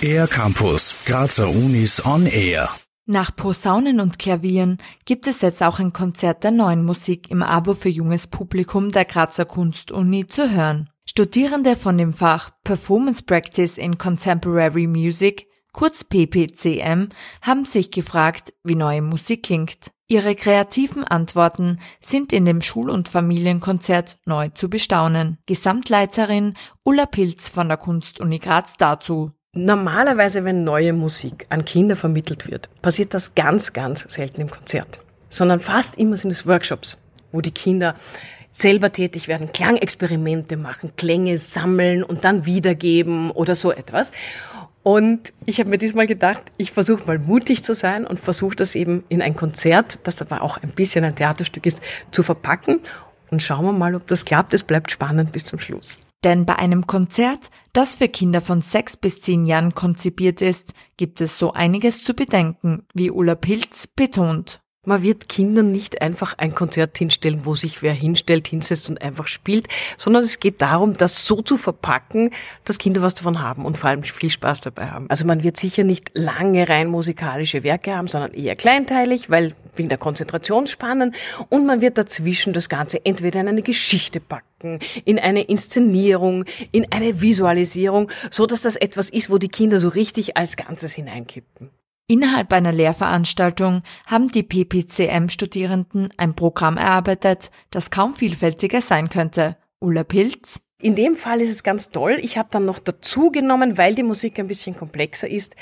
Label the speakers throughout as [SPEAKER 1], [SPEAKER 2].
[SPEAKER 1] Air Campus, Grazer Unis on Air.
[SPEAKER 2] Nach Posaunen und Klavieren gibt es jetzt auch ein Konzert der neuen Musik im Abo für junges Publikum der Grazer Kunstuni zu hören. Studierende von dem Fach Performance Practice in Contemporary Music, kurz PPCM, haben sich gefragt, wie neue Musik klingt. Ihre kreativen Antworten sind in dem Schul- und Familienkonzert neu zu bestaunen. Gesamtleiterin Ulla Pilz von der Kunstuni Graz dazu.
[SPEAKER 3] Normalerweise, wenn neue Musik an Kinder vermittelt wird, passiert das ganz, ganz selten im Konzert, sondern fast immer sind es Workshops, wo die Kinder selber tätig werden, Klangexperimente machen, Klänge sammeln und dann wiedergeben oder so etwas. Und ich habe mir diesmal gedacht, ich versuche mal mutig zu sein und versuche das eben in ein Konzert, das aber auch ein bisschen ein Theaterstück ist, zu verpacken. Und schauen wir mal, ob das klappt. Es bleibt spannend bis zum Schluss.
[SPEAKER 2] Denn bei einem Konzert, das für Kinder von sechs bis zehn Jahren konzipiert ist, gibt es so einiges zu bedenken, wie Ulla Pilz betont.
[SPEAKER 3] Man wird Kindern nicht einfach ein Konzert hinstellen, wo sich wer hinstellt, hinsetzt und einfach spielt, sondern es geht darum, das so zu verpacken, dass Kinder was davon haben und vor allem viel Spaß dabei haben. Also man wird sicher nicht lange rein musikalische Werke haben, sondern eher kleinteilig, weil wegen der Konzentrationsspannen und man wird dazwischen das Ganze entweder in eine Geschichte packen, in eine Inszenierung, in eine Visualisierung, so dass das etwas ist, wo die Kinder so richtig als Ganzes hineinkippen.
[SPEAKER 2] Innerhalb einer Lehrveranstaltung haben die PPCM-Studierenden ein Programm erarbeitet, das kaum vielfältiger sein könnte. Ulla Pilz.
[SPEAKER 3] In dem Fall ist es ganz toll. Ich habe dann noch dazu genommen, weil die Musik ein bisschen komplexer ist,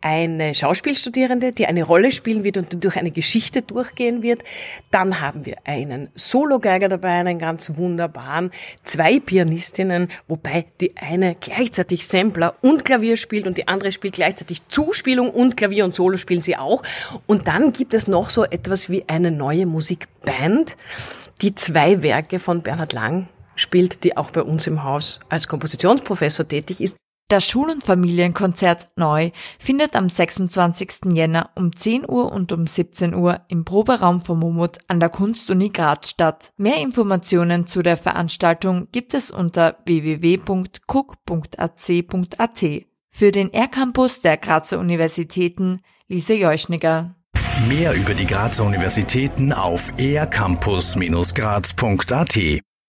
[SPEAKER 3] eine Schauspielstudierende, die eine Rolle spielen wird und durch eine Geschichte durchgehen wird. Dann haben wir einen Solo-Geiger dabei, einen ganz wunderbaren, zwei Pianistinnen, wobei die eine gleichzeitig Sampler und Klavier spielt und die andere spielt gleichzeitig Zuspielung und Klavier und Solo spielen sie auch. Und dann gibt es noch so etwas wie eine neue Musikband, die zwei Werke von Bernhard Lang spielt, die auch bei uns im Haus als Kompositionsprofessor tätig ist.
[SPEAKER 2] Das Schul- und Familienkonzert Neu findet am 26. Jänner um 10 Uhr und um 17 Uhr im Proberaum von Momut an der Kunstuni Graz statt. Mehr Informationen zu der Veranstaltung gibt es unter www.cook.ac.at. Für den R-Campus der Grazer Universitäten Lise Jeuschniger.
[SPEAKER 1] Mehr über die Grazer Universitäten auf ercampus-graz.at